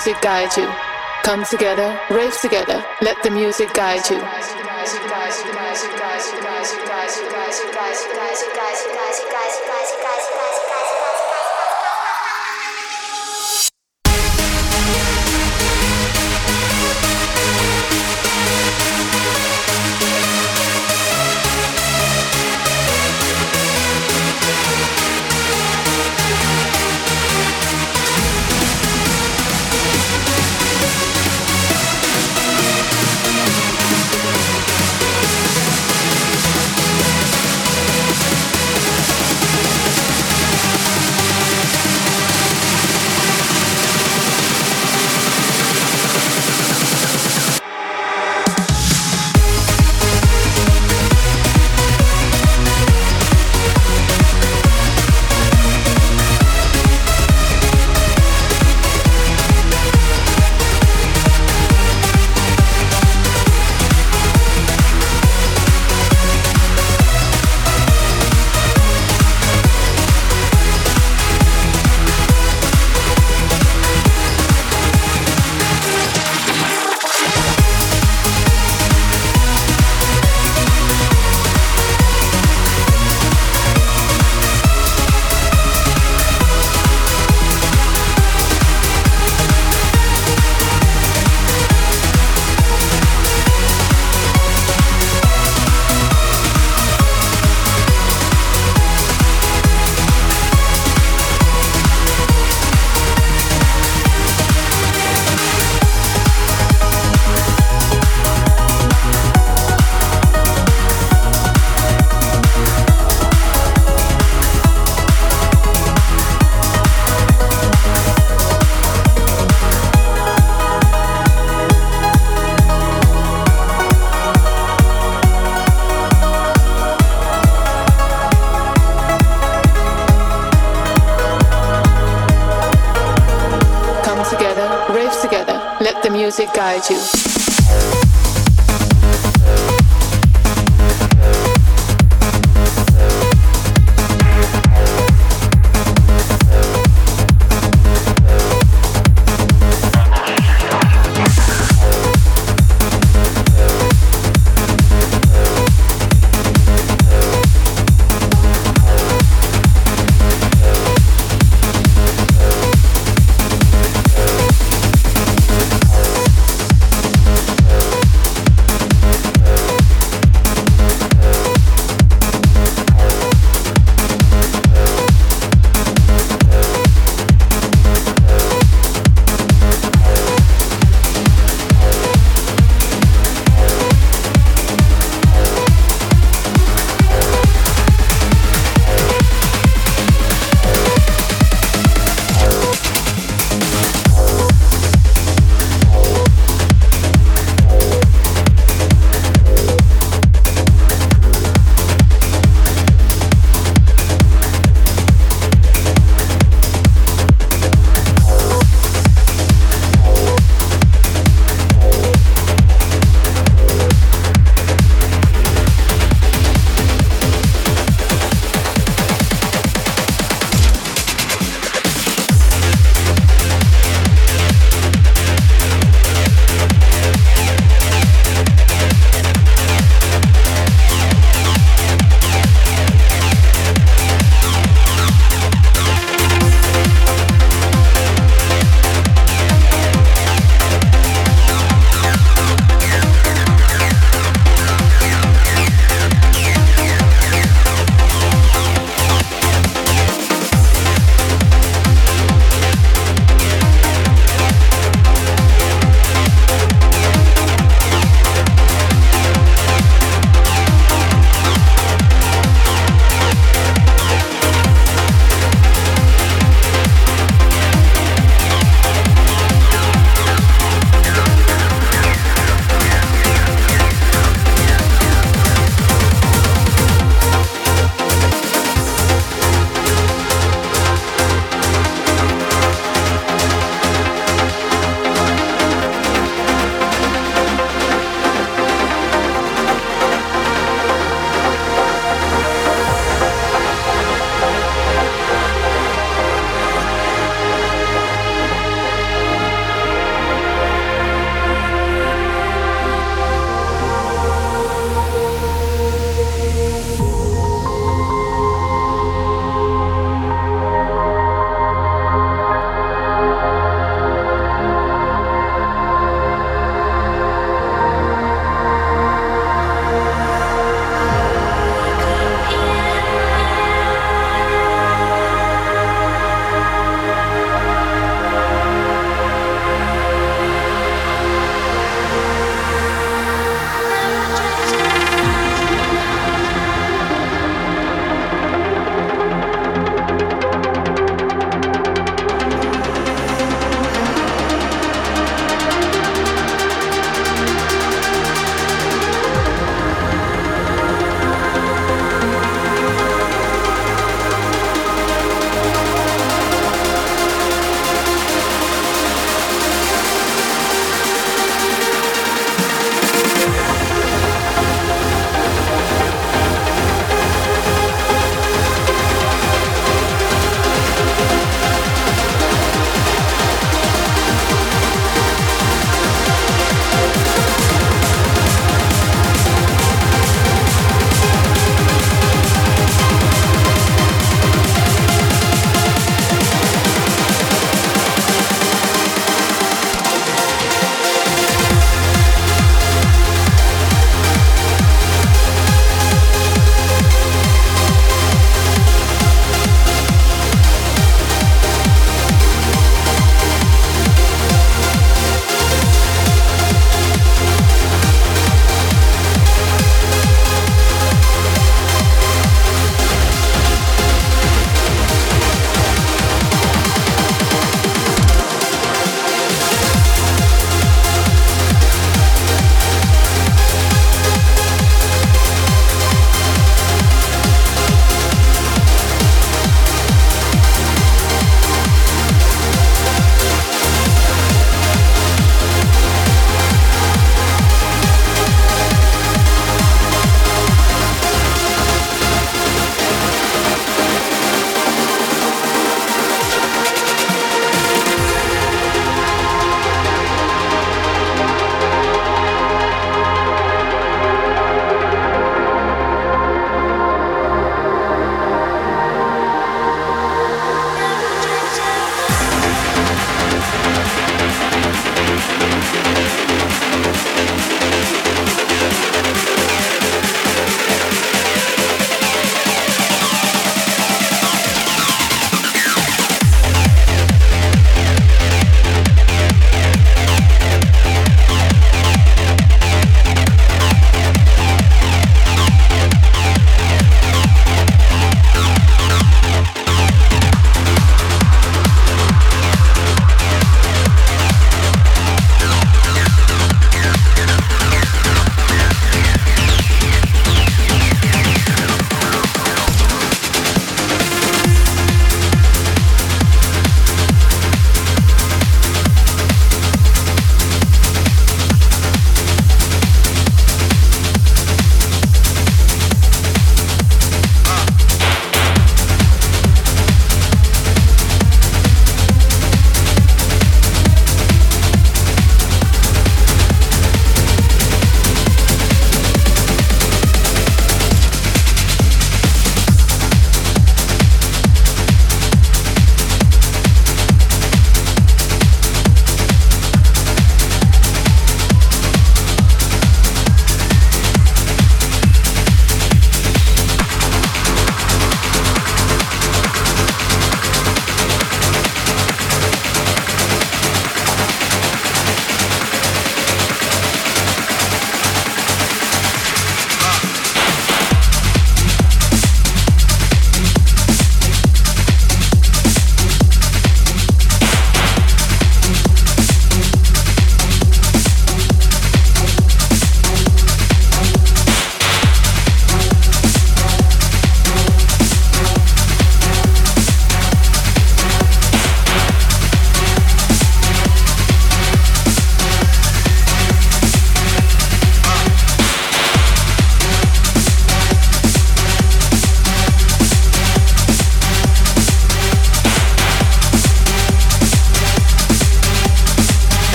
music guide you. Come together, rave together, let the music guide you. Music guide you.